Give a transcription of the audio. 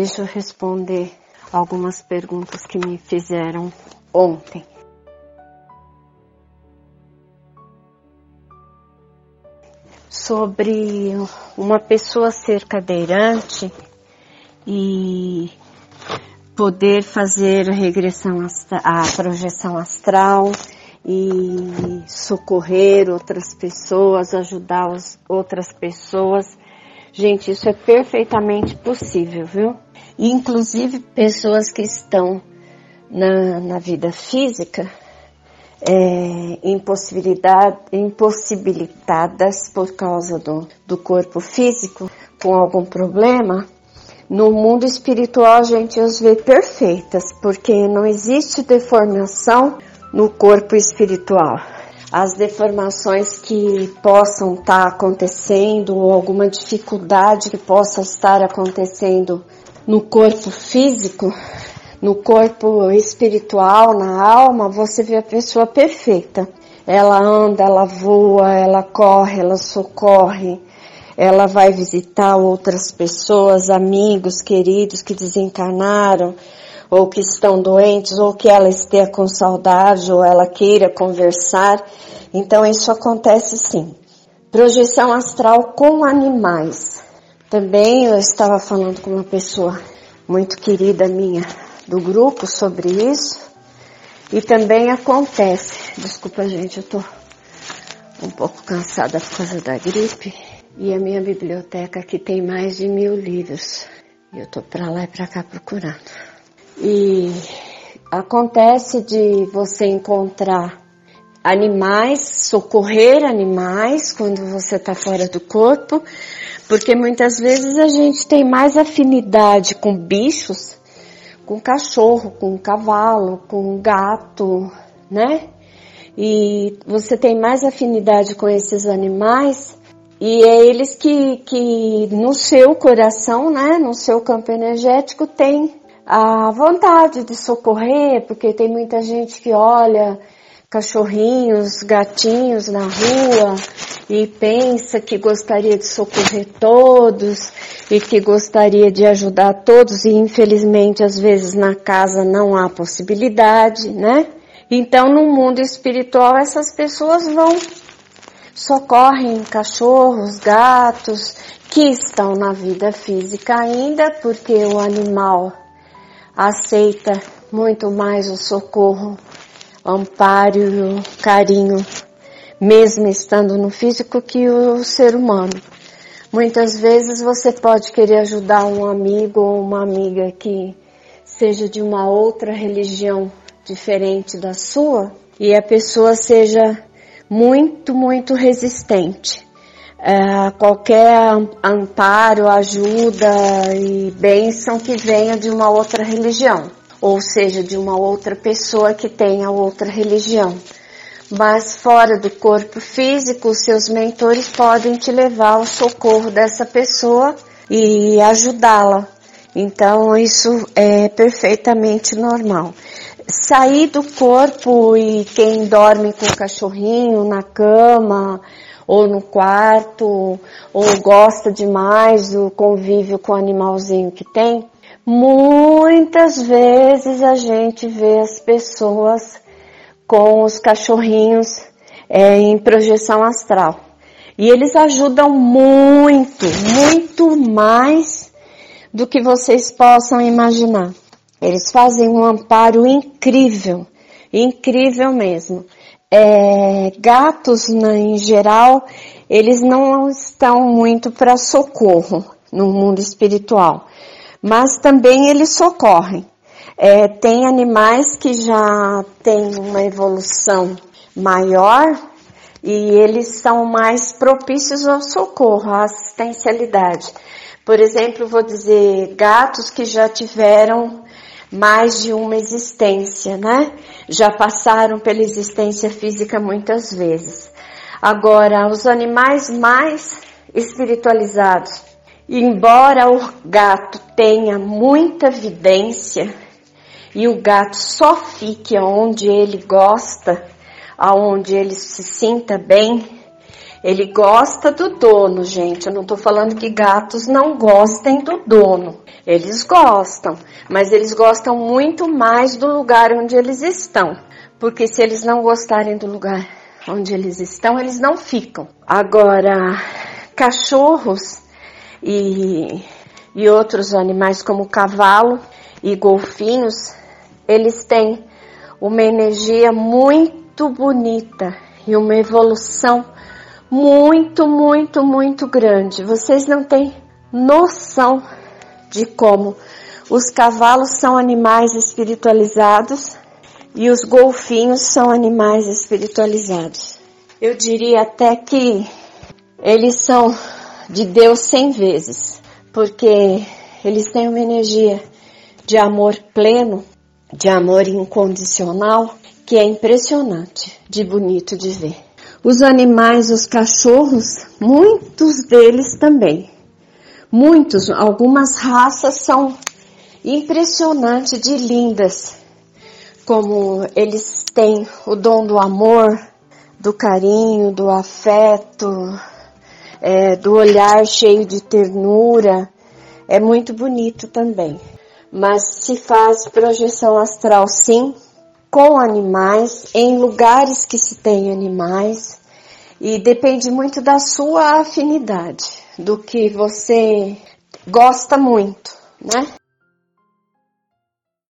Deixa eu responder algumas perguntas que me fizeram ontem. Sobre uma pessoa ser cadeirante e poder fazer regressão, a projeção astral e socorrer outras pessoas, ajudar as outras pessoas. Gente, isso é perfeitamente possível, viu? Inclusive pessoas que estão na, na vida física é, impossibilitadas por causa do, do corpo físico com algum problema, no mundo espiritual a gente as vê perfeitas, porque não existe deformação no corpo espiritual. As deformações que possam estar acontecendo ou alguma dificuldade que possa estar acontecendo no corpo físico, no corpo espiritual, na alma, você vê a pessoa perfeita. Ela anda, ela voa, ela corre, ela socorre, ela vai visitar outras pessoas, amigos, queridos que desencarnaram, ou que estão doentes, ou que ela esteja com saudade, ou ela queira conversar. Então isso acontece sim. Projeção astral com animais. Também eu estava falando com uma pessoa muito querida minha do grupo sobre isso. E também acontece, desculpa gente, eu tô um pouco cansada por causa da gripe. E a minha biblioteca aqui tem mais de mil livros. E eu tô pra lá e pra cá procurando. E acontece de você encontrar animais, socorrer animais quando você está fora do corpo, porque muitas vezes a gente tem mais afinidade com bichos, com cachorro, com cavalo, com gato, né? E você tem mais afinidade com esses animais e é eles que, que no seu coração, né, no seu campo energético tem a vontade de socorrer, porque tem muita gente que olha cachorrinhos, gatinhos na rua e pensa que gostaria de socorrer todos e que gostaria de ajudar todos e infelizmente às vezes na casa não há possibilidade, né? Então no mundo espiritual essas pessoas vão socorrem cachorros, gatos que estão na vida física ainda porque o animal aceita muito mais o socorro, o amparo e o carinho, mesmo estando no físico, que o ser humano. Muitas vezes você pode querer ajudar um amigo ou uma amiga que seja de uma outra religião diferente da sua e a pessoa seja muito, muito resistente é, qualquer amparo, ajuda e bênção que venha de uma outra religião, ou seja, de uma outra pessoa que tenha outra religião. Mas fora do corpo físico, seus mentores podem te levar ao socorro dessa pessoa e ajudá-la. Então isso é perfeitamente normal. Sair do corpo e quem dorme com o cachorrinho na cama, ou no quarto, ou gosta demais do convívio com o animalzinho que tem, muitas vezes a gente vê as pessoas com os cachorrinhos é, em projeção astral. E eles ajudam muito, muito mais do que vocês possam imaginar. Eles fazem um amparo incrível, incrível mesmo é, gatos né, em geral, eles não estão muito para socorro no mundo espiritual, mas também eles socorrem. É, tem animais que já têm uma evolução maior e eles são mais propícios ao socorro, à assistencialidade. Por exemplo, vou dizer gatos que já tiveram mais de uma existência, né? Já passaram pela existência física muitas vezes. Agora, os animais mais espiritualizados, embora o gato tenha muita vidência e o gato só fique onde ele gosta, aonde ele se sinta bem, Ele gosta do dono, gente. Eu não estou falando que gatos não gostem do dono. Eles gostam, mas eles gostam muito mais do lugar onde eles estão. Porque se eles não gostarem do lugar onde eles estão, eles não ficam. Agora, cachorros e, e outros animais como cavalo e golfinhos, eles têm uma energia muito bonita e uma evolução muito, muito, muito grande. Vocês não têm noção de como os cavalos são animais espiritualizados e os golfinhos são animais espiritualizados. Eu diria até que eles são de Deus cem vezes, porque eles têm uma energia de amor pleno, de amor incondicional, que é impressionante, de bonito de ver. Os animais, os cachorros, muitos deles também. Muitos, algumas raças são impressionantes de lindas, como eles têm o dom do amor, do carinho, do afeto, é, do olhar cheio de ternura. É muito bonito também. Mas se faz projeção astral sim, com animais, em lugares que se tem animais, e depende muito da sua afinidade, do que você gosta muito, né?